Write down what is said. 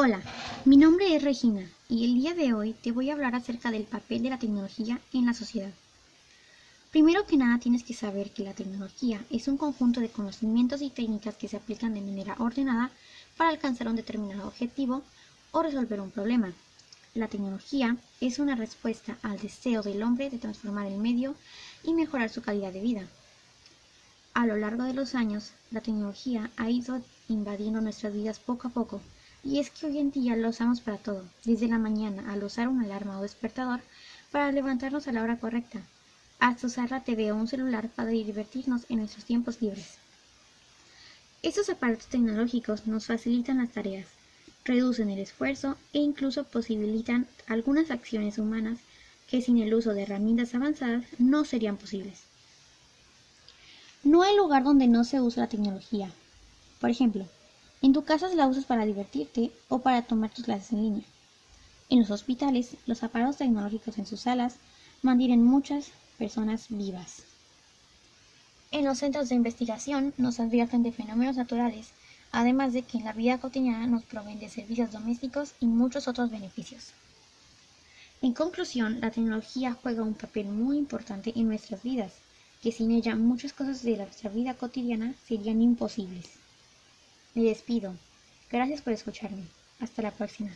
Hola, mi nombre es Regina y el día de hoy te voy a hablar acerca del papel de la tecnología en la sociedad. Primero que nada tienes que saber que la tecnología es un conjunto de conocimientos y técnicas que se aplican de manera ordenada para alcanzar un determinado objetivo o resolver un problema. La tecnología es una respuesta al deseo del hombre de transformar el medio y mejorar su calidad de vida. A lo largo de los años, la tecnología ha ido invadiendo nuestras vidas poco a poco y es que hoy en día lo usamos para todo, desde la mañana al usar una alarma o despertador para levantarnos a la hora correcta, hasta usar la TV o un celular para divertirnos en nuestros tiempos libres. Estos aparatos tecnológicos nos facilitan las tareas, reducen el esfuerzo e incluso posibilitan algunas acciones humanas que sin el uso de herramientas avanzadas no serían posibles. No hay lugar donde no se use la tecnología. Por ejemplo, en tu casa la usas para divertirte o para tomar tus clases en línea. En los hospitales, los aparatos tecnológicos en sus salas mantienen muchas personas vivas. En los centros de investigación nos advierten de fenómenos naturales, además de que en la vida cotidiana nos proveen de servicios domésticos y muchos otros beneficios. En conclusión, la tecnología juega un papel muy importante en nuestras vidas, que sin ella muchas cosas de nuestra vida cotidiana serían imposibles. Me despido. Gracias por escucharme. Hasta la próxima.